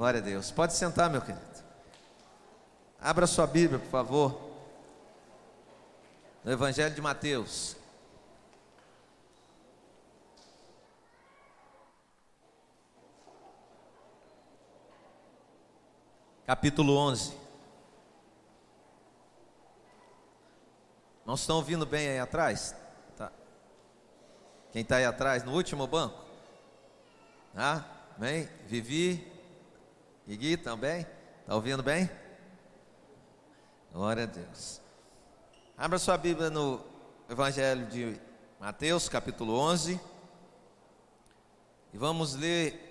Glória a Deus. Pode sentar, meu querido. Abra sua Bíblia, por favor. No Evangelho de Mateus. Capítulo 11. Não estão ouvindo bem aí atrás? Tá. Quem está aí atrás, no último banco? Ah, bem? Vivi, Gui também? Está ouvindo bem? Glória a Deus. Abra sua Bíblia no Evangelho de Mateus, capítulo 11. E vamos ler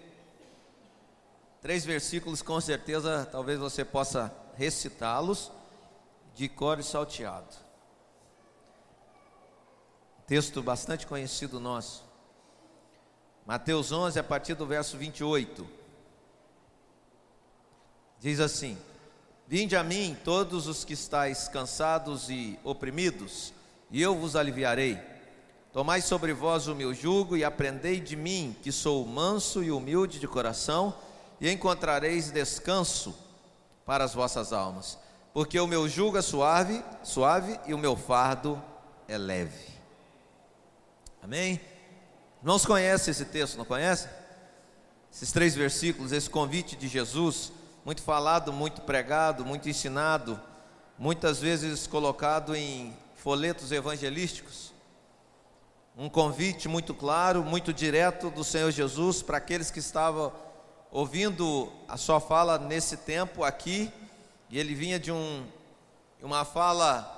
três versículos, com certeza, talvez você possa recitá-los de cor e salteado. Texto bastante conhecido nosso. Mateus 11, a partir do verso 28. Diz assim: Vinde a mim, todos os que estáis cansados e oprimidos, e eu vos aliviarei. Tomai sobre vós o meu jugo e aprendei de mim, que sou manso e humilde de coração, e encontrareis descanso para as vossas almas. Porque o meu jugo é suave, suave e o meu fardo é leve. Amém? Não conhece esse texto, não conhece? Esses três versículos, esse convite de Jesus muito falado, muito pregado, muito ensinado, muitas vezes colocado em folhetos evangelísticos. Um convite muito claro, muito direto do Senhor Jesus para aqueles que estavam ouvindo a sua fala nesse tempo aqui, e ele vinha de um, uma fala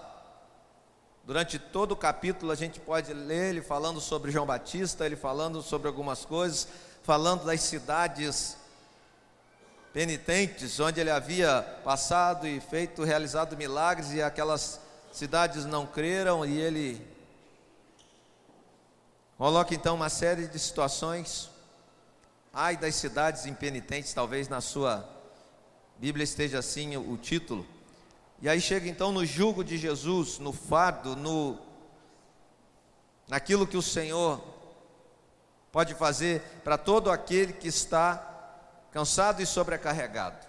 Durante todo o capítulo a gente pode ler ele falando sobre João Batista, ele falando sobre algumas coisas, falando das cidades penitentes, onde ele havia passado e feito, realizado milagres, e aquelas cidades não creram, e ele coloca então uma série de situações. Ai das cidades impenitentes, talvez na sua Bíblia esteja assim o, título. E aí chega então no jugo de Jesus, no fardo, no naquilo que o Senhor pode fazer para todo aquele que está cansado e sobrecarregado.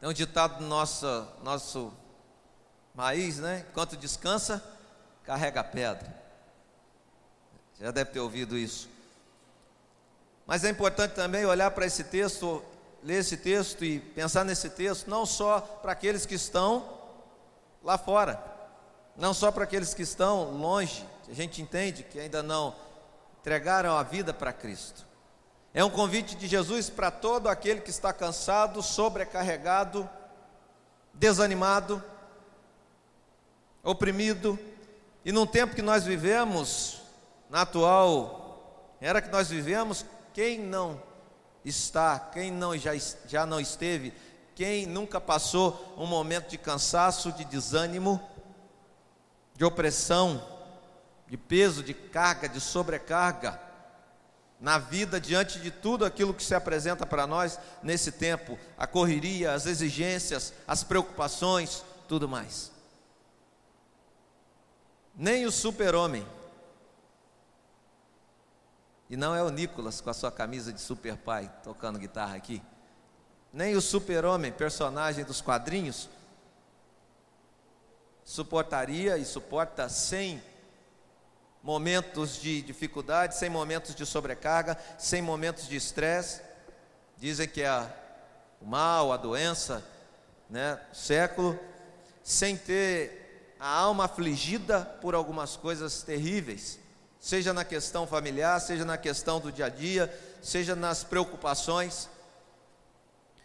Tem um ditado do nosso, nosso país, né? Enquanto descansa, carrega pedra. Já deve ter ouvido isso. Mas é importante também olhar para esse texto, ler esse texto e pensar nesse texto, não só para aqueles que estão lá fora, não só para aqueles que estão longe, a gente entende que ainda não entregaram a vida para Cristo. É um convite de Jesus para todo aquele que está cansado, sobrecarregado, desanimado, oprimido. E num tempo que nós vivemos, na atual era que nós vivemos, quem não está, quem não já, já não esteve, quem nunca passou um momento de cansaço, de desânimo, de opressão, de peso, de carga, de sobrecarga, na vida diante de tudo aquilo que se apresenta para nós nesse tempo, a correria, as exigências, as preocupações, tudo mais. Nem o super-homem, e não é o Nicolas com a sua camisa de super pai tocando guitarra aqui, nem o super-homem, personagem dos quadrinhos, suportaria e suporta sem momentos de dificuldade, sem momentos de sobrecarga, sem momentos de estresse. Dizem que é o mal, a doença, né, século, sem ter a alma afligida por algumas coisas terríveis, seja na questão familiar, seja na questão do dia a dia, seja nas preocupações.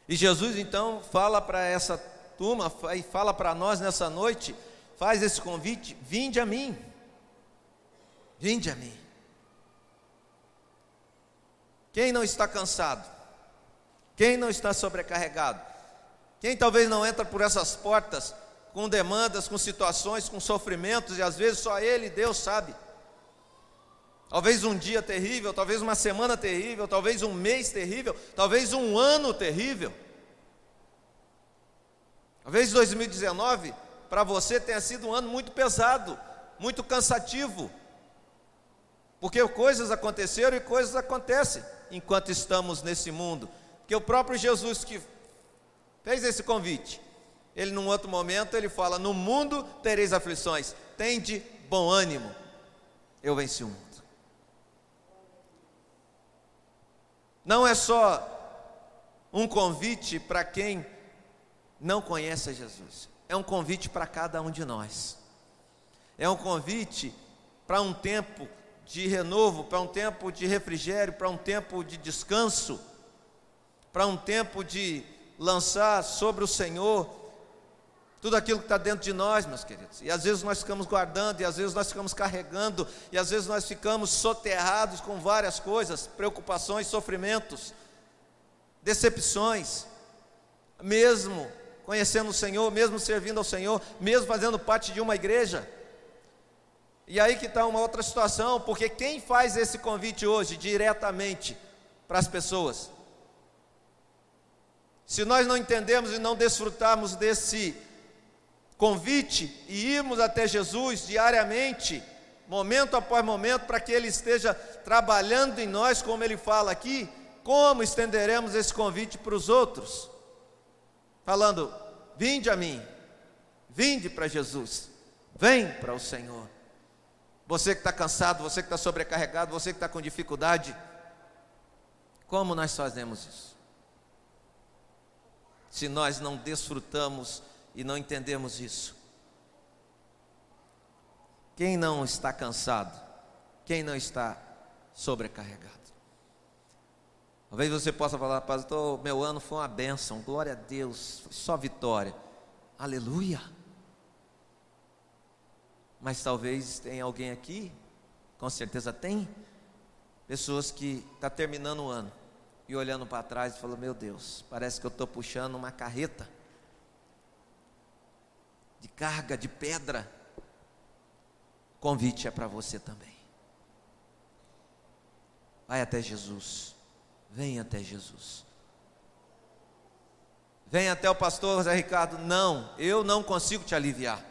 E Jesus então fala para essa turma e fala para nós nessa noite, faz esse convite: vinde a mim. Vinde a mim. Quem não está cansado? Quem não está sobrecarregado? Quem talvez não entra por essas portas com demandas, com situações, com sofrimentos e às vezes só Ele, Deus sabe. Talvez um dia terrível, talvez uma semana terrível, talvez um mês terrível, talvez um ano terrível. Talvez 2019 para você tenha sido um ano muito pesado, muito cansativo. Porque coisas aconteceram e coisas acontecem enquanto estamos nesse mundo. Porque o próprio Jesus que fez esse convite, ele num outro momento ele fala: "No mundo tereis aflições, tende bom ânimo. Eu venci o mundo." Não é só um convite para quem não conhece Jesus. É um convite para cada um de nós. É um convite para um tempo de renovo, para um tempo de refrigério, para um tempo de descanso, para um tempo de lançar sobre o Senhor tudo aquilo que está dentro de nós, meus queridos. E às vezes nós ficamos guardando, e às vezes nós ficamos carregando, e às vezes nós ficamos soterrados com várias coisas, preocupações, sofrimentos, decepções, mesmo conhecendo o Senhor, mesmo servindo ao Senhor, mesmo fazendo parte de uma igreja. E aí que está uma outra situação, porque quem faz esse convite hoje diretamente para as pessoas? Se nós não entendemos e não desfrutarmos desse convite e irmos até Jesus diariamente, momento após momento, para que Ele esteja trabalhando em nós, como Ele fala aqui, como estenderemos esse convite para os outros? Falando, vinde a mim, vinde para Jesus, vem para o Senhor. Você que está cansado, você que está sobrecarregado, você que está com dificuldade, como nós fazemos isso? Se nós não desfrutamos e não entendemos isso. Quem não está cansado? Quem não está sobrecarregado? Talvez você possa falar, pastor, meu ano foi uma bênção, glória a Deus, foi só vitória. Aleluia. Mas talvez tenha alguém aqui, com certeza tem, pessoas que está terminando o ano e olhando para trás e falando: Meu Deus, parece que eu estou puxando uma carreta de carga de pedra. O convite é para você também. Vai até Jesus. Vem até Jesus. Vem até o pastor José Ricardo. Não, eu não consigo te aliviar.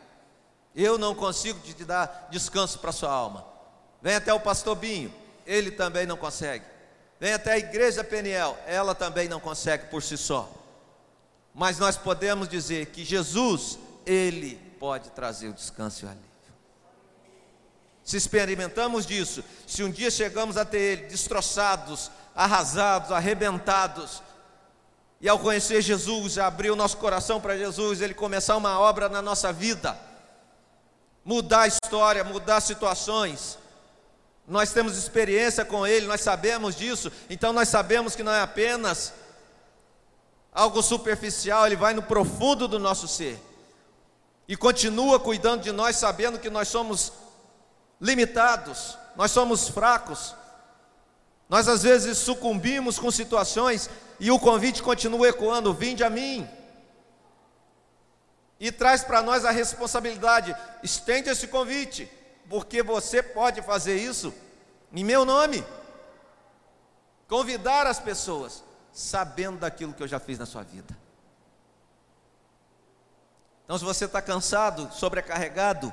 Eu não consigo te dar descanso para sua alma. Vem até o pastor Binho, ele também não consegue. Vem até a igreja Peniel, ela também não consegue por si só. Mas nós podemos dizer que Jesus, ele pode trazer o descanso e o alívio. Se experimentamos disso, se um dia chegamos até Ele destroçados, arrasados, arrebentados, e ao conhecer Jesus, abrir o nosso coração para Jesus, Ele começar uma obra na nossa vida, mudar a história, mudar situações. Nós temos experiência com Ele, nós sabemos disso, então nós sabemos que não é apenas algo superficial, Ele vai no profundo do nosso ser e continua cuidando de nós, sabendo que nós somos limitados, nós somos fracos. Nós às vezes sucumbimos com situações e o convite continua ecoando: vinde a mim e traz para nós a responsabilidade. Estende esse convite, porque você pode fazer isso em meu nome. Convidar as pessoas, sabendo daquilo que eu já fiz na sua vida. Então, se você está cansado, sobrecarregado,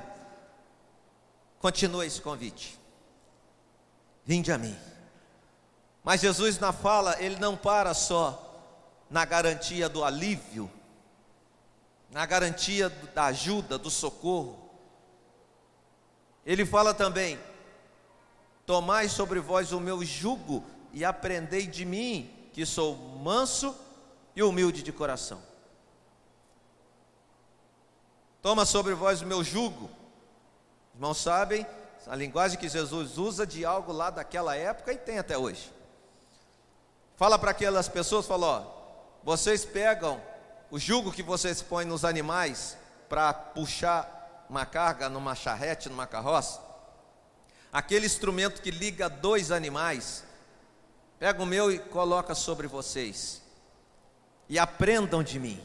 continue esse convite. Vinde a mim. Mas Jesus, na fala, ele não para só na garantia do alívio, na garantia da ajuda, do socorro. Ele fala também: Tomai sobre vós o meu jugo e aprendei de mim, que sou manso e humilde de coração. Toma sobre vós o meu jugo. Irmãos sabem, a linguagem que Jesus usa de algo lá daquela época e tem até hoje. Fala para aquelas pessoas, fala, ó, vocês pegam o jugo que vocês põem nos animais para puxar uma carga numa charrete, numa carroça, aquele instrumento que liga dois animais, pega o meu e coloca sobre vocês. E aprendam de mim.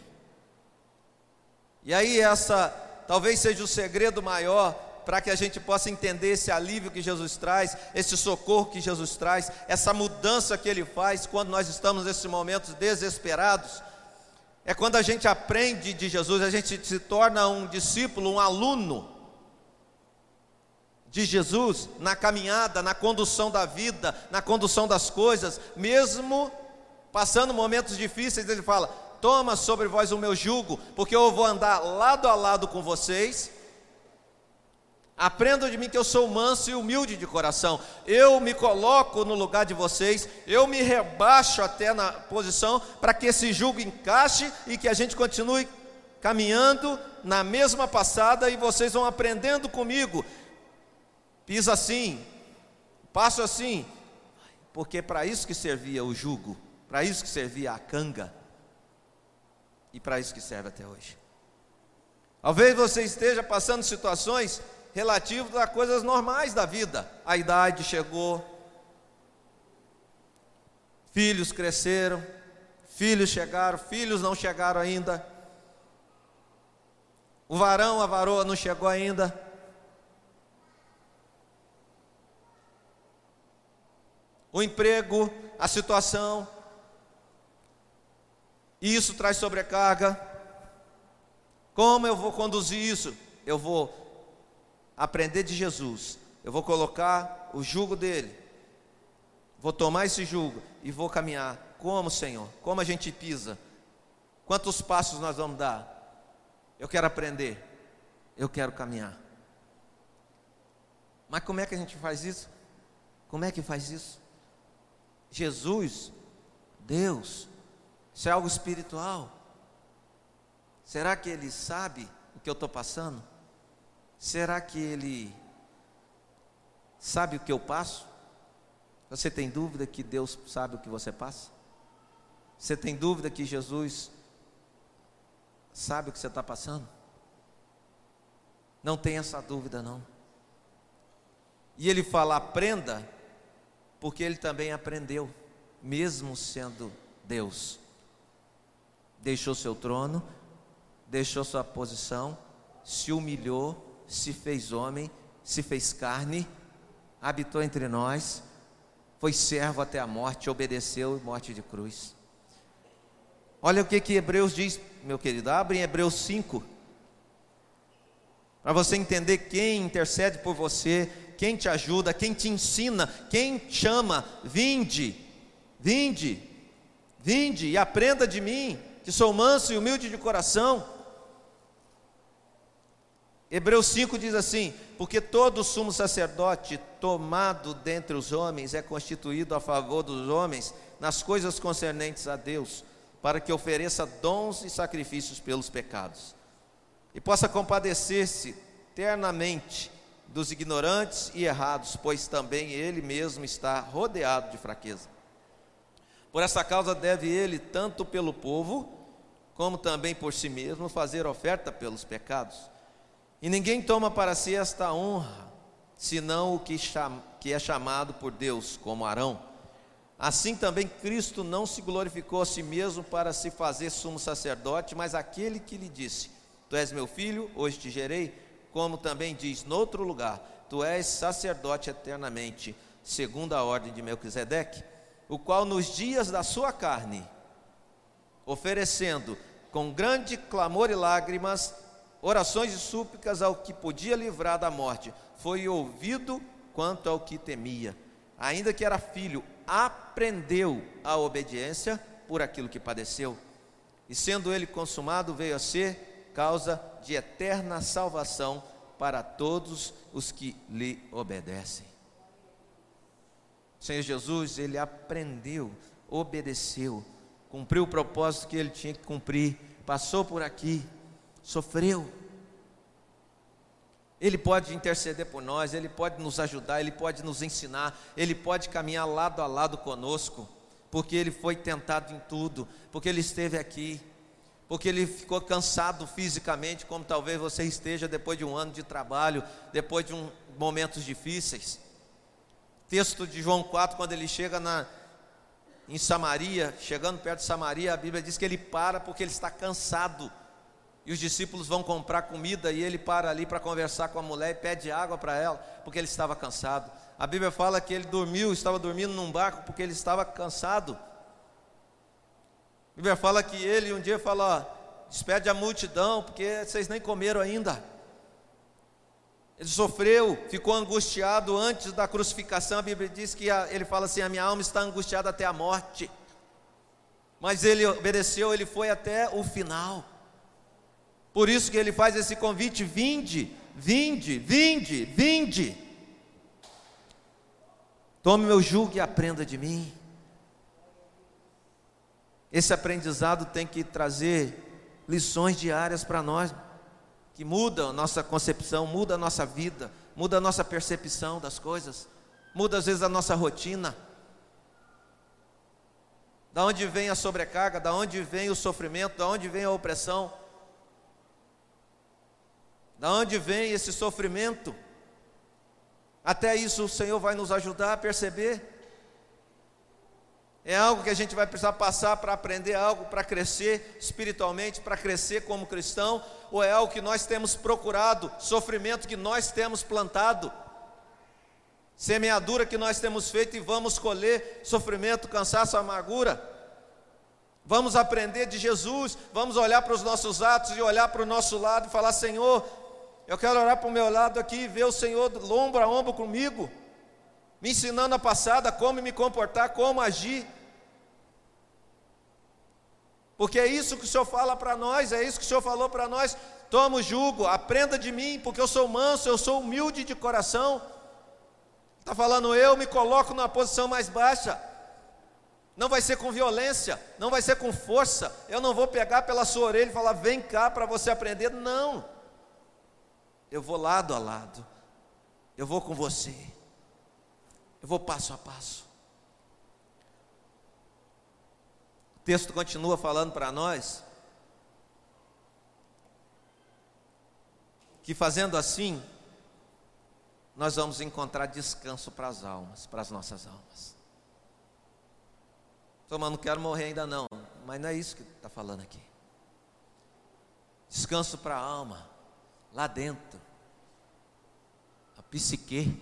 E aí essa talvez seja o segredo maior para que a gente possa entender esse alívio que Jesus traz, esse socorro que Jesus traz, essa mudança que Ele faz quando nós estamos nesses momentos desesperados. É quando a gente aprende de Jesus, a gente se torna um discípulo, um aluno de Jesus na caminhada, na condução da vida, na condução das coisas, mesmo passando momentos difíceis, ele fala: Toma sobre vós o meu jugo, porque eu vou andar lado a lado com vocês. Aprendam de mim que eu sou manso e humilde de coração. Eu me coloco no lugar de vocês, eu me rebaixo até na posição para que esse jugo encaixe e que a gente continue caminhando na mesma passada e vocês vão aprendendo comigo. Pisa assim, passo assim, porque para isso que servia o jugo, para isso que servia a canga e para isso que serve até hoje. Talvez você esteja passando situações relativas a coisas normais da vida. A idade chegou, filhos cresceram, filhos chegaram, filhos não chegaram ainda. O varão, a varoa não chegou ainda. O emprego, a situação, isso traz sobrecarga. Como eu vou conduzir isso? Eu vou aprender de Jesus. Eu vou colocar o jugo dele. Vou tomar esse jugo e vou caminhar. Como, Senhor? Como a gente pisa? Quantos passos nós vamos dar? Eu quero aprender. Eu quero caminhar. Mas como é que a gente faz isso? Como é que faz isso? Jesus, Deus, isso é algo espiritual. Será que ele sabe o que eu estou passando? Será que ele sabe o que eu passo? Você tem dúvida que Deus sabe o que você passa? Você tem dúvida que Jesus sabe o que você está passando? Não tem essa dúvida, não. E ele fala: aprenda, porque ele também aprendeu, mesmo sendo Deus deixou seu trono, deixou sua posição, se humilhou, se fez homem, se fez carne, habitou entre nós, foi servo até a morte, obedeceu morte de cruz. Olha o que, que Hebreus diz, meu querido, abre em Hebreus 5, para você entender quem intercede por você, quem te ajuda, quem te ensina, quem chama, vinde, vinde, vinde e aprenda de mim que sou manso e humilde de coração. Hebreus 5 diz assim: Porque todo sumo sacerdote tomado dentre os homens é constituído a favor dos homens nas coisas concernentes a Deus, para que ofereça dons e sacrifícios pelos pecados, e possa compadecer-se eternamente dos ignorantes e errados, pois também ele mesmo está rodeado de fraqueza. Por essa causa deve ele, tanto pelo povo, como também por si mesmo, fazer oferta pelos pecados. E ninguém toma para si esta honra, senão o que, que é chamado por Deus, como Arão. Assim também Cristo não se glorificou a si mesmo para se fazer sumo sacerdote, mas aquele que lhe disse: Tu és meu filho, hoje te gerei, como também diz noutro lugar: Tu és sacerdote eternamente, segundo a ordem de Melquisedeque, o qual nos dias da sua carne, oferecendo com grande clamor e lágrimas, orações e súplicas ao que podia livrar da morte, foi ouvido quanto ao que temia. Ainda que era filho, aprendeu a obediência por aquilo que padeceu. E sendo ele consumado, veio a ser causa de eterna salvação para todos os que lhe obedecem. Senhor Jesus, ele aprendeu, obedeceu cumpriu o propósito que ele tinha que cumprir, passou por aqui, sofreu. Ele pode interceder por nós, ele pode nos ajudar, ele pode nos ensinar, ele pode caminhar lado a lado conosco, porque ele foi tentado em tudo, porque ele esteve aqui, porque ele ficou cansado fisicamente, como talvez você esteja depois de um ano de trabalho, depois de um, momentos difíceis. Texto de João 4, quando ele chega na, em Samaria, chegando perto de Samaria, a Bíblia diz que ele para porque ele está cansado. E os discípulos vão comprar comida e ele para ali para conversar com a mulher e pede água para ela, porque ele estava cansado. A Bíblia fala que ele dormiu, estava dormindo num barco porque ele estava cansado. A Bíblia fala que ele um dia falou: despede a multidão, porque vocês nem comeram ainda. Ele sofreu, ficou angustiado antes da crucificação. A Bíblia diz que a, ele fala assim: A minha alma está angustiada até a morte. Mas ele obedeceu, ele foi até o final. Por isso que ele faz esse convite: vinde, vinde, vinde, vinde. Tome meu jugo e aprenda de mim. Esse aprendizado tem que trazer lições diárias para nós, que mudam a nossa concepção, muda a nossa vida, muda a nossa percepção das coisas, muda às vezes a nossa rotina. Da onde vem a sobrecarga, da onde vem o sofrimento, da onde vem a opressão? Da onde vem esse sofrimento? Até isso o Senhor vai nos ajudar a perceber. É algo que a gente vai precisar passar para aprender algo, para crescer espiritualmente, para crescer como cristão, ou é algo que nós temos procurado, sofrimento que nós temos plantado, semeadura que nós temos feito e vamos colher sofrimento, cansaço, amargura. Vamos aprender de Jesus, vamos olhar para os nossos atos e olhar para o nosso lado e falar: Senhor, eu quero olhar para o meu lado aqui e ver o Senhor ombro a ombro comigo, me ensinando a passada, como me comportar, como agir. Porque é isso que o Senhor fala para nós, é isso que o Senhor falou para nós. Toma o jugo, aprenda de mim, porque eu sou manso, eu sou humilde de coração. Está falando, eu me coloco numa posição mais baixa. Não vai ser com violência, não vai ser com força. Eu não vou pegar pela sua orelha e falar, vem cá para você aprender. Não eu vou lado a lado, eu vou com você, eu vou passo a passo. O texto continua falando para nós que fazendo assim, nós vamos encontrar descanso para as almas, para as nossas almas. Toma, não quero morrer ainda não, mas não é isso que está falando aqui. Descanso para a alma lá dentro, psique.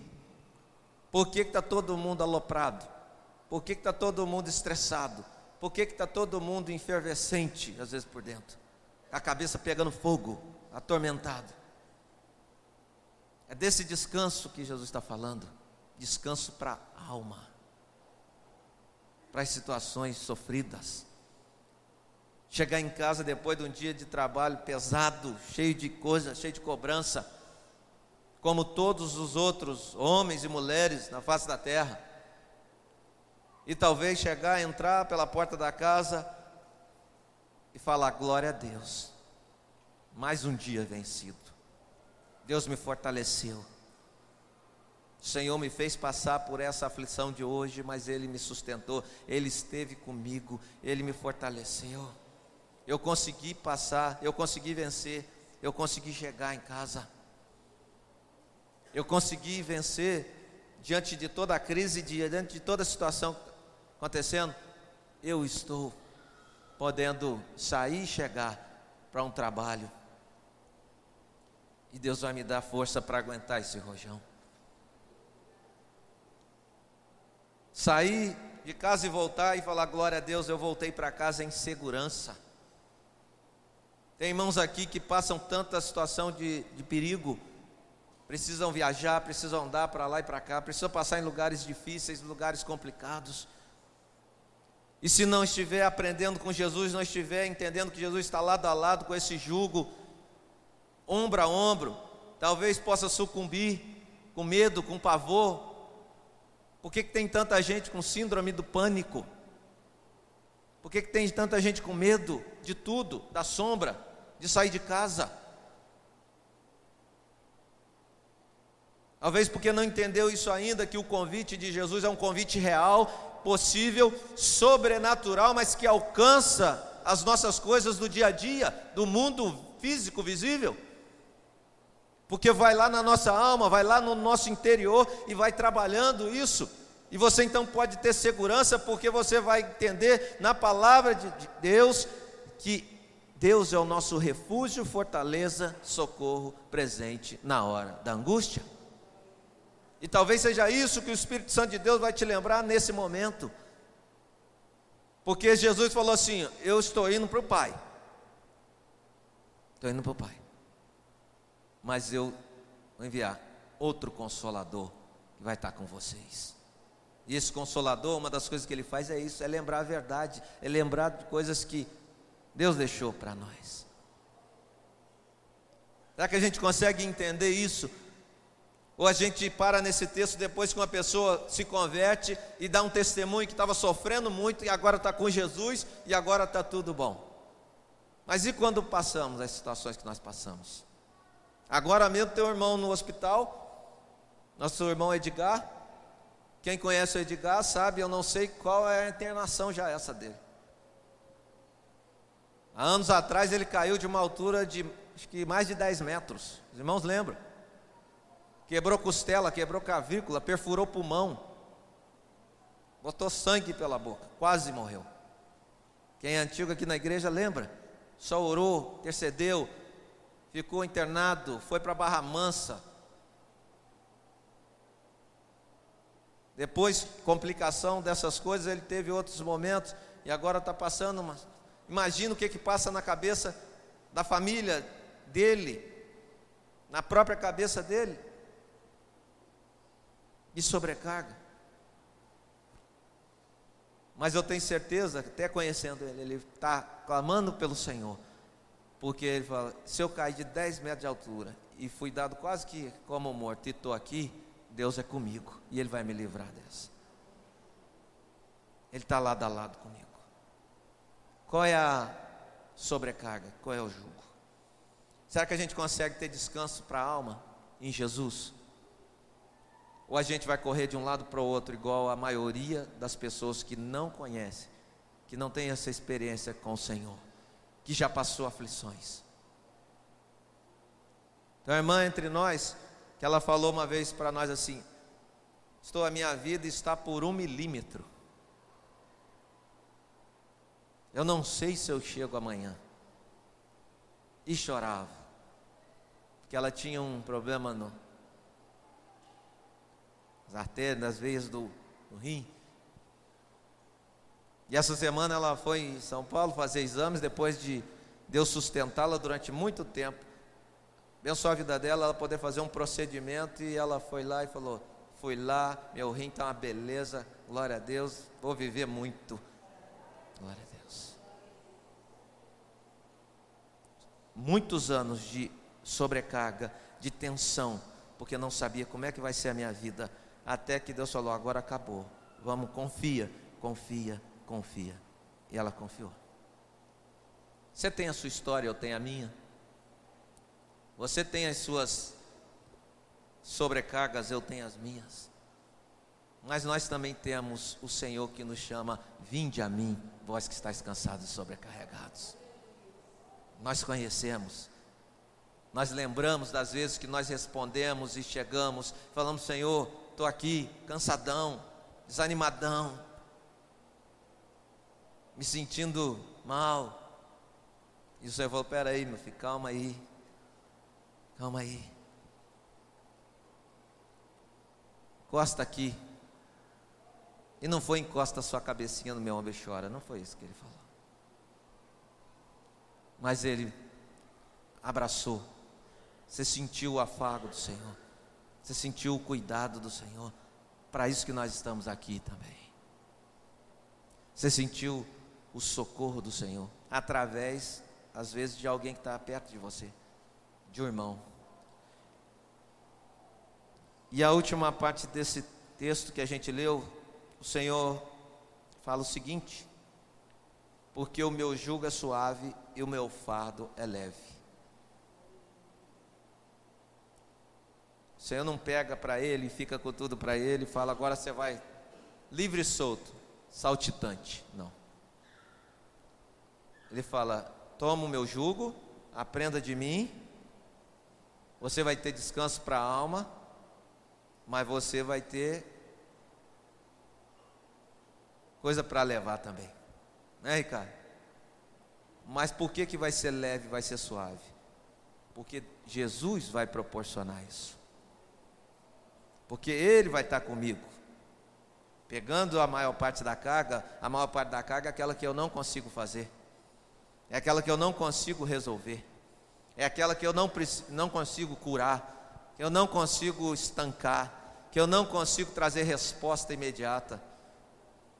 Por que está todo mundo aloprado? Por que está todo mundo estressado? Por que está todo mundo enfervescente, às vezes por dentro? A cabeça pegando fogo, atormentado. É desse descanso que Jesus está falando descanso para a alma, para as situações sofridas. Chegar em casa depois de um dia de trabalho pesado, cheio de coisa, cheio de cobrança, como todos os outros homens e mulheres na face da terra. E talvez chegar, entrar pela porta da casa e falar: glória a Deus, mais um dia vencido. Deus me fortaleceu. O Senhor me fez passar por essa aflição de hoje, mas Ele me sustentou, Ele esteve comigo, Ele me fortaleceu eu consegui passar, eu consegui vencer, eu consegui chegar em casa. Eu consegui vencer diante de toda a crise, diante de toda a situação acontecendo. Eu estou podendo sair e chegar para um trabalho. E Deus vai me dar força para aguentar esse rojão. Sair de casa e voltar e falar glória a Deus, eu voltei para casa em segurança. Tem irmãos aqui que passam tanta situação de, de perigo, precisam viajar, precisam andar para lá e para cá, precisam passar em lugares difíceis, lugares complicados. E se não estiver aprendendo com Jesus, não estiver entendendo que Jesus está lado a lado com esse jugo, ombro a ombro, talvez possa sucumbir com medo, com pavor. Por que, que tem tanta gente com síndrome do pânico? Por que, que tem tanta gente com medo de tudo, da sombra? de sair de casa. Talvez porque não entendeu isso ainda, que o convite de Jesus é um convite real, possível, sobrenatural, mas que alcança as nossas coisas do dia a dia, do mundo físico visível. Porque vai lá na nossa alma, vai lá no nosso interior e vai trabalhando isso. E você então pode ter segurança, porque você vai entender na palavra de Deus que Deus é o nosso refúgio, fortaleza, socorro presente na hora da angústia. E talvez seja isso que o Espírito Santo de Deus vai te lembrar nesse momento. Porque Jesus falou assim: Eu estou indo para o Pai. Estou indo para o Pai. Mas eu vou enviar outro consolador que vai estar com vocês. E esse consolador, uma das coisas que ele faz é isso, é lembrar a verdade, é lembrar de coisas que Deus deixou para nós. Será que a gente consegue entender isso? Ou a gente para nesse texto depois que uma pessoa se converte e dá um testemunho que estava sofrendo muito e agora está com Jesus e agora está tudo bom. Mas e quando passamos as situações que nós passamos? Agora mesmo teu irmão no hospital, nosso irmão Edgar. Quem conhece o Edgar sabe, eu não sei qual é a internação já essa dele. Há anos atrás ele caiu de uma altura de acho que mais de 10 metros. Os irmãos lembram? Quebrou costela, quebrou cavícula, perfurou pulmão, botou sangue pela boca, quase morreu. Quem é antigo aqui na igreja lembra? Só orou, intercedeu, ficou internado, foi para Barra Mansa. Depois, complicação dessas coisas, ele teve outros momentos e agora está passando uma. Imagina o que, que passa na cabeça da família dele, na própria cabeça dele e sobrecarga. Mas eu tenho certeza, até conhecendo ele, ele está clamando pelo Senhor. Porque ele fala: se eu cair de 10 metros de altura e fui dado quase que como morto e estou aqui, Deus é comigo e Ele vai me livrar dessa. Ele está lado a lado comigo. Qual é a sobrecarga? Qual é o jugo? Será que a gente consegue ter descanso para a alma em Jesus? Ou a gente vai correr de um lado para o outro, igual a maioria das pessoas que não conhece, que não tem essa experiência com o Senhor, que já passou aflições. Então, a irmã entre nós, que ela falou uma vez para nós assim: Estou, a minha vida está por um milímetro. Eu não sei se eu chego amanhã. E chorava, porque ela tinha um problema no, as artérias, nas veias do, do rim. E essa semana ela foi em São Paulo fazer exames, depois de Deus sustentá-la durante muito tempo. Abençoou a vida dela, ela poder fazer um procedimento e ela foi lá e falou: Fui lá, meu rim está uma beleza, glória a Deus, vou viver muito. Glória a Deus. Muitos anos de sobrecarga, de tensão, porque não sabia como é que vai ser a minha vida até que Deus falou: agora acabou. Vamos, confia, confia, confia. E ela confiou. Você tem a sua história, eu tenho a minha. Você tem as suas sobrecargas, eu tenho as minhas. Mas nós também temos o Senhor que nos chama: Vinde a mim, vós que estáis cansados e sobrecarregados. Nós conhecemos, nós lembramos das vezes que nós respondemos e chegamos, falamos: Senhor, estou aqui cansadão, desanimadão, me sentindo mal. E o Senhor falou: peraí, meu filho, calma aí, calma aí. Encosta aqui. E não foi encosta sua cabecinha no meu ombro e chora, não foi isso que ele falou. Mas ele abraçou. Você sentiu o afago do Senhor. Você sentiu o cuidado do Senhor? Para isso que nós estamos aqui também. Você sentiu o socorro do Senhor através, às vezes, de alguém que está perto de você, de um irmão. E a última parte desse texto que a gente leu, o Senhor fala o seguinte: porque o meu jugo é suave e o meu fardo é leve. Senhor não pega para ele, fica com tudo para ele, fala agora você vai livre e solto, saltitante. Não. Ele fala: toma o meu jugo, aprenda de mim, você vai ter descanso para a alma, mas você vai ter coisa para levar também. Né, Ricardo? Mas por que, que vai ser leve, vai ser suave? Porque Jesus vai proporcionar isso porque Ele vai estar comigo. Pegando a maior parte da carga, a maior parte da carga é aquela que eu não consigo fazer, é aquela que eu não consigo resolver, é aquela que eu não, não consigo curar, que eu não consigo estancar, que eu não consigo trazer resposta imediata.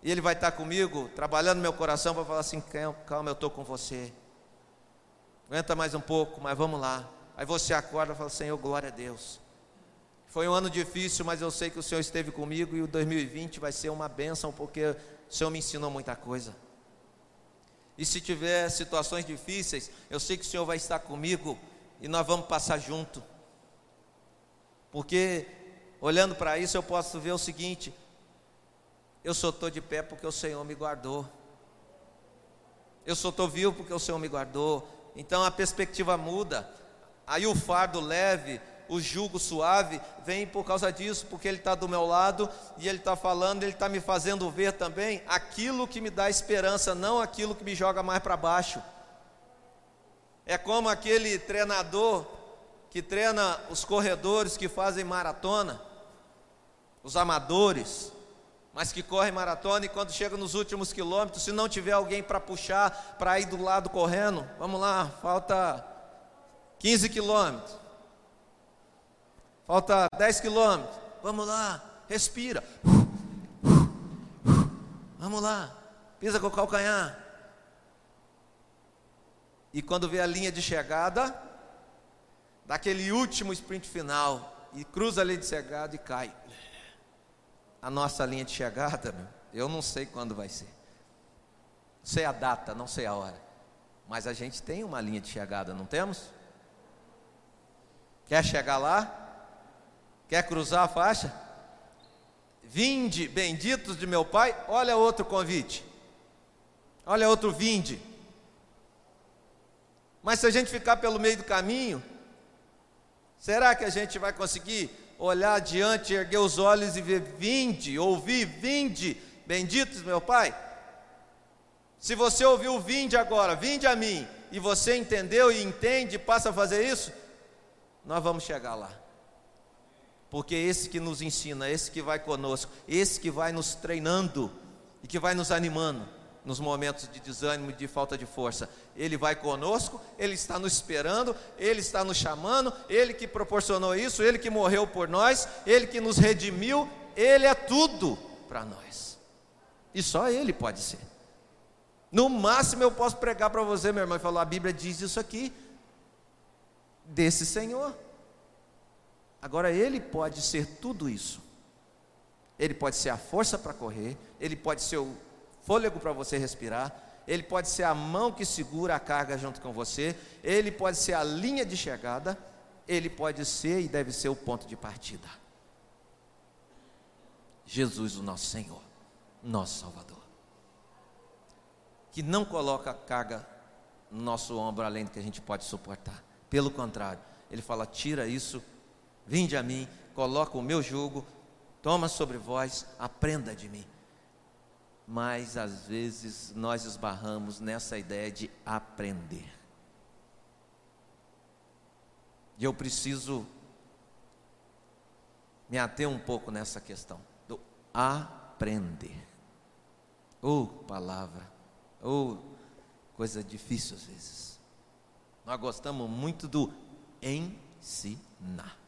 E Ele vai estar comigo, trabalhando meu coração para falar assim: calma, eu estou com você. Aguenta mais um pouco, mas vamos lá. Aí você acorda e fala: Senhor, glória a Deus. Foi um ano difícil, mas eu sei que o Senhor esteve comigo e o 2020 vai ser uma bênção, porque o Senhor me ensinou muita coisa. E se tiver situações difíceis, eu sei que o Senhor vai estar comigo e nós vamos passar junto. Porque olhando para isso eu posso ver o seguinte: eu só estou de pé porque o Senhor me guardou. Eu só estou vivo porque o Senhor me guardou. Então a perspectiva muda. Aí o fardo leve o jugo suave vem por causa disso, porque Ele está do meu lado e Ele está falando, Ele está me fazendo ver também aquilo que me dá esperança, não aquilo que me joga mais para baixo. É como aquele treinador que treina os corredores que fazem maratona, os amadores, mas que correm maratona e quando chega nos últimos quilômetros, se não tiver alguém para puxar, para ir do lado correndo, vamos lá, falta 15 quilômetros. Falta 10 quilômetros. Vamos lá, respira. Vamos lá, pisa com o calcanhar. E quando vê a linha de chegada, daquele último sprint final, e cruza a linha de chegada e cai. A nossa linha de chegada, eu não sei quando vai ser. Sei a data, não sei a hora. Mas a gente tem uma linha de chegada, não temos? Quer chegar lá? Quer cruzar a faixa? Vinde, benditos de meu Pai. Olha outro convite. Olha outro vinde. Mas se a gente ficar pelo meio do caminho, será que a gente vai conseguir olhar adiante, erguer os olhos e ver vinde, ouvir vinde, benditos meu Pai? Se você ouviu vinde agora, vinde a mim, e você entendeu e entende, passa a fazer isso, nós vamos chegar lá porque esse que nos ensina, esse que vai conosco, esse que vai nos treinando e que vai nos animando nos momentos de desânimo e de falta de força. Ele vai conosco, ele está nos esperando, ele está nos chamando, ele que proporcionou isso, ele que morreu por nós, ele que nos redimiu, ele é tudo para nós. E só ele pode ser. No máximo eu posso pregar para você, meu irmão, e falar: a Bíblia diz isso aqui, desse Senhor. Agora, Ele pode ser tudo isso. Ele pode ser a força para correr, Ele pode ser o fôlego para você respirar, Ele pode ser a mão que segura a carga junto com você, Ele pode ser a linha de chegada, Ele pode ser e deve ser o ponto de partida. Jesus, o nosso Senhor, nosso Salvador, que não coloca carga no nosso ombro além do que a gente pode suportar, pelo contrário, Ele fala: tira isso Vinde a mim, coloca o meu jugo, toma sobre vós, aprenda de mim. Mas às vezes nós esbarramos nessa ideia de aprender. E eu preciso me ater um pouco nessa questão do aprender. Ou oh, palavra, ou oh, coisa difícil às vezes. Nós gostamos muito do ensinar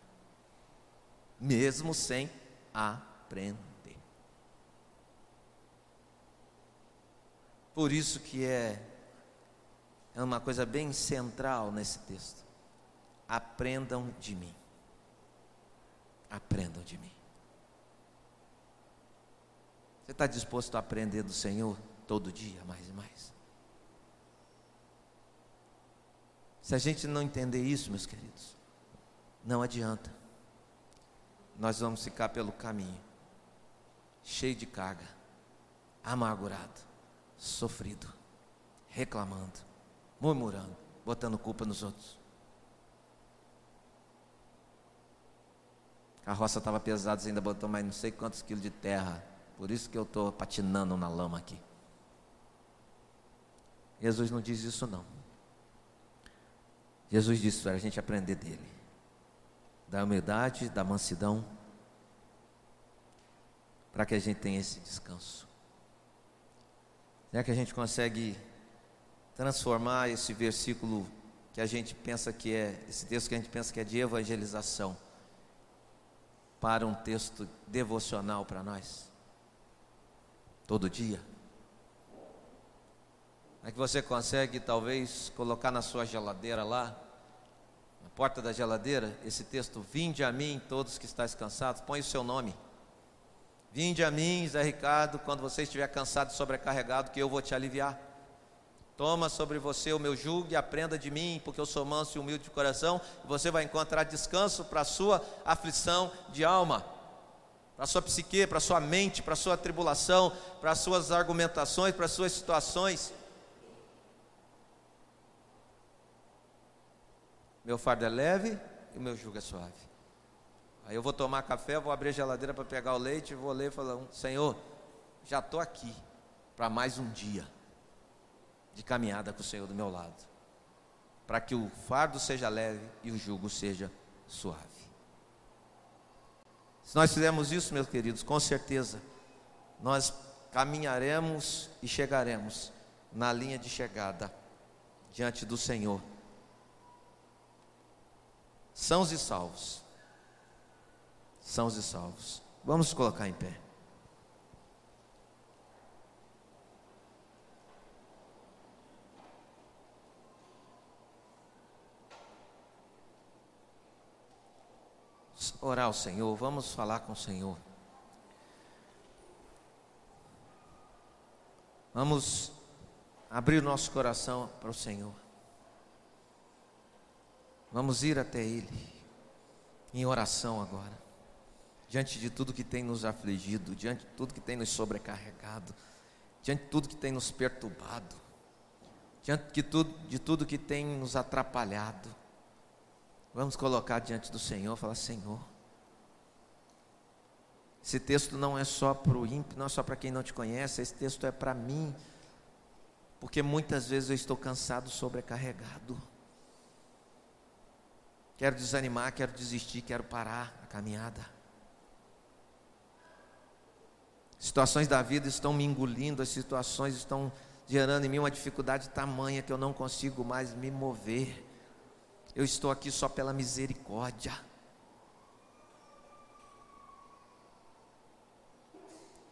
mesmo sem aprender. Por isso que é, é uma coisa bem central nesse texto. Aprendam de mim. Aprendam de mim. Você está disposto a aprender do Senhor todo dia, mais e mais? Se a gente não entender isso, meus queridos, não adianta nós vamos ficar pelo caminho, cheio de carga, amargurado, sofrido, reclamando, murmurando, botando culpa nos outros. A roça estava pesada, você ainda botou mais não sei quantos quilos de terra. Por isso que eu estou patinando na lama aqui. Jesus não diz isso não. Jesus disse para a gente aprender dele da humildade, da mansidão, para que a gente tenha esse descanso. Será que a gente consegue transformar esse versículo que a gente pensa que é, esse texto que a gente pensa que é de evangelização, para um texto devocional para nós? Todo dia? É que você consegue talvez colocar na sua geladeira lá, porta da geladeira, esse texto: Vinde a mim, todos que estáis cansados, põe o seu nome. Vinde a mim, Zé Ricardo, quando você estiver cansado e sobrecarregado, que eu vou te aliviar. Toma sobre você o meu jugo e aprenda de mim, porque eu sou manso e humilde de coração, e você vai encontrar descanso para a sua aflição de alma, para a sua psique, para a sua mente, para a sua tribulação, para as suas argumentações, para as suas situações. Meu fardo é leve e o meu jugo é suave. Aí eu vou tomar café, vou abrir a geladeira para pegar o leite, vou ler e falar: Senhor, já estou aqui para mais um dia de caminhada com o Senhor do meu lado, para que o fardo seja leve e o jugo seja suave. Se nós fizermos isso, meus queridos, com certeza nós caminharemos e chegaremos na linha de chegada diante do Senhor sãos e salvos. Sãos e salvos. Vamos colocar em pé. Orar ao Senhor, vamos falar com o Senhor. Vamos abrir nosso coração para o Senhor. Vamos ir até Ele, em oração agora, diante de tudo que tem nos afligido, diante de tudo que tem nos sobrecarregado, diante de tudo que tem nos perturbado, diante de tudo, de tudo que tem nos atrapalhado. Vamos colocar diante do Senhor, falar: Senhor, esse texto não é só para o ímpio, não é só para quem não te conhece, esse texto é para mim, porque muitas vezes eu estou cansado, sobrecarregado. Quero desanimar, quero desistir, quero parar a caminhada. Situações da vida estão me engolindo, as situações estão gerando em mim uma dificuldade tamanha que eu não consigo mais me mover. Eu estou aqui só pela misericórdia.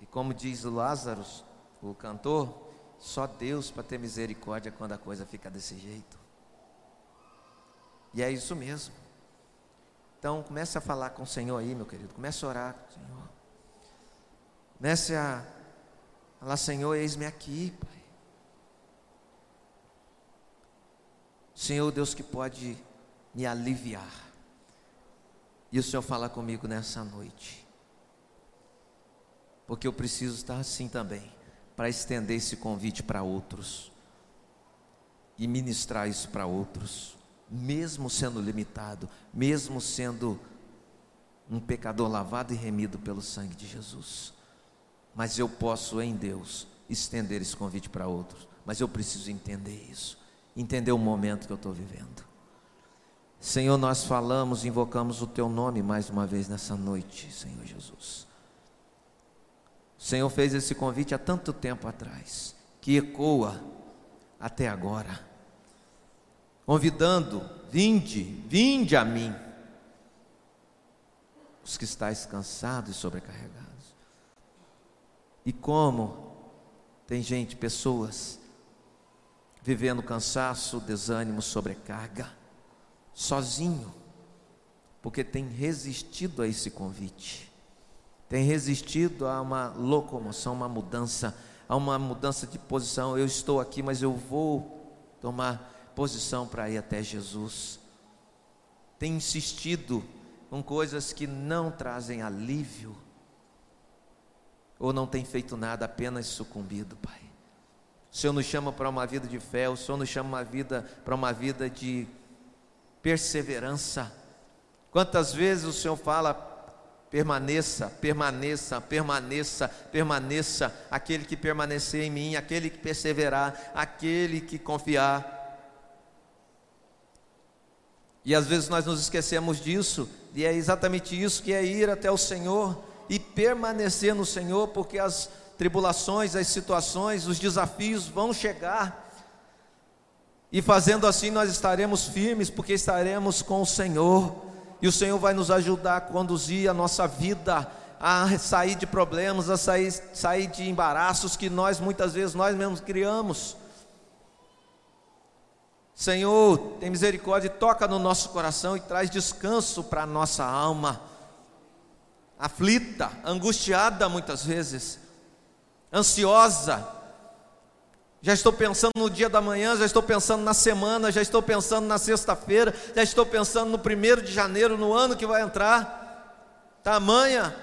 E como diz o Lázaro, o cantor, só Deus para ter misericórdia quando a coisa fica desse jeito. E é isso mesmo. Então comece a falar com o Senhor aí, meu querido. Comece a orar com o Senhor. Comece a falar, Senhor, eis-me aqui, Pai. Senhor, Deus que pode me aliviar. E o Senhor fala comigo nessa noite. Porque eu preciso estar assim também, para estender esse convite para outros e ministrar isso para outros mesmo sendo limitado, mesmo sendo um pecador lavado e remido pelo sangue de Jesus. Mas eu posso em Deus estender esse convite para outros. Mas eu preciso entender isso, entender o momento que eu estou vivendo. Senhor, nós falamos, invocamos o Teu nome mais uma vez nessa noite, Senhor Jesus. O Senhor fez esse convite há tanto tempo atrás, que ecoa até agora convidando: vinde, vinde a mim, os que estáis cansados e sobrecarregados. E como tem gente, pessoas, vivendo cansaço, desânimo, sobrecarga, sozinho, porque tem resistido a esse convite, tem resistido a uma locomoção, uma mudança, a uma mudança de posição. Eu estou aqui, mas eu vou tomar posição para ir até Jesus. Tem insistido com coisas que não trazem alívio, ou não tem feito nada, apenas sucumbido, Pai. O Senhor nos chama para uma vida de fé, o Senhor nos chama uma vida, para uma vida de perseverança. Quantas vezes o Senhor fala, permaneça, permaneça, permaneça, permaneça, aquele que permanecer em mim, aquele que perseverar, aquele que confiar, e às vezes nós nos esquecemos disso, e é exatamente isso que é ir até o Senhor e permanecer no Senhor, porque as tribulações, as situações, os desafios vão chegar. E fazendo assim nós estaremos firmes, porque estaremos com o Senhor. e o Senhor vai nos ajudar a conduzir a nossa vida a sair de problemas, a sair, sair de embaraços que nós muitas vezes nós mesmos criamos. Senhor, tem misericórdia, toca no nosso coração e traz descanso para a nossa alma, aflita, angustiada muitas vezes, ansiosa. Já estou pensando no dia da manhã, já estou pensando na semana, já estou pensando na sexta-feira, já estou pensando no primeiro de janeiro, no ano que vai entrar. Tamanha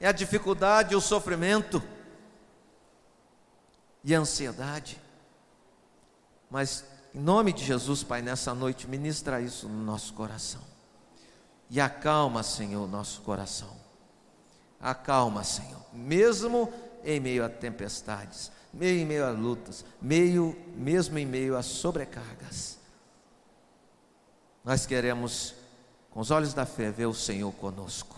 é a dificuldade, o sofrimento e a ansiedade. Mas em nome de Jesus, Pai, nessa noite, ministra isso no nosso coração. E acalma, Senhor, o nosso coração. Acalma, Senhor, mesmo em meio a tempestades, meio em meio a lutas, meio mesmo em meio a sobrecargas. Nós queremos, com os olhos da fé, ver o Senhor conosco.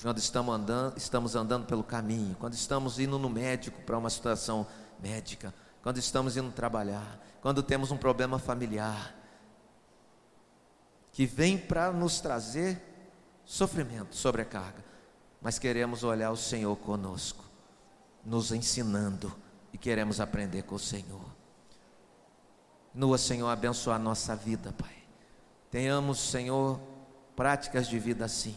Quando estamos andando, estamos andando pelo caminho, quando estamos indo no médico para uma situação médica, quando estamos indo trabalhar, quando temos um problema familiar, que vem para nos trazer sofrimento, sobrecarga, mas queremos olhar o Senhor conosco, nos ensinando e queremos aprender com o Senhor. Nua, Senhor, abençoar a nossa vida, Pai. Tenhamos, Senhor, práticas de vida assim,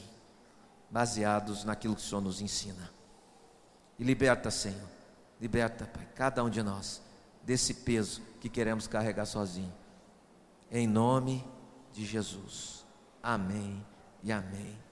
baseados naquilo que o Senhor nos ensina. E liberta, Senhor, liberta, Pai, cada um de nós desse peso que queremos carregar sozinho. Em nome de Jesus. Amém e amém.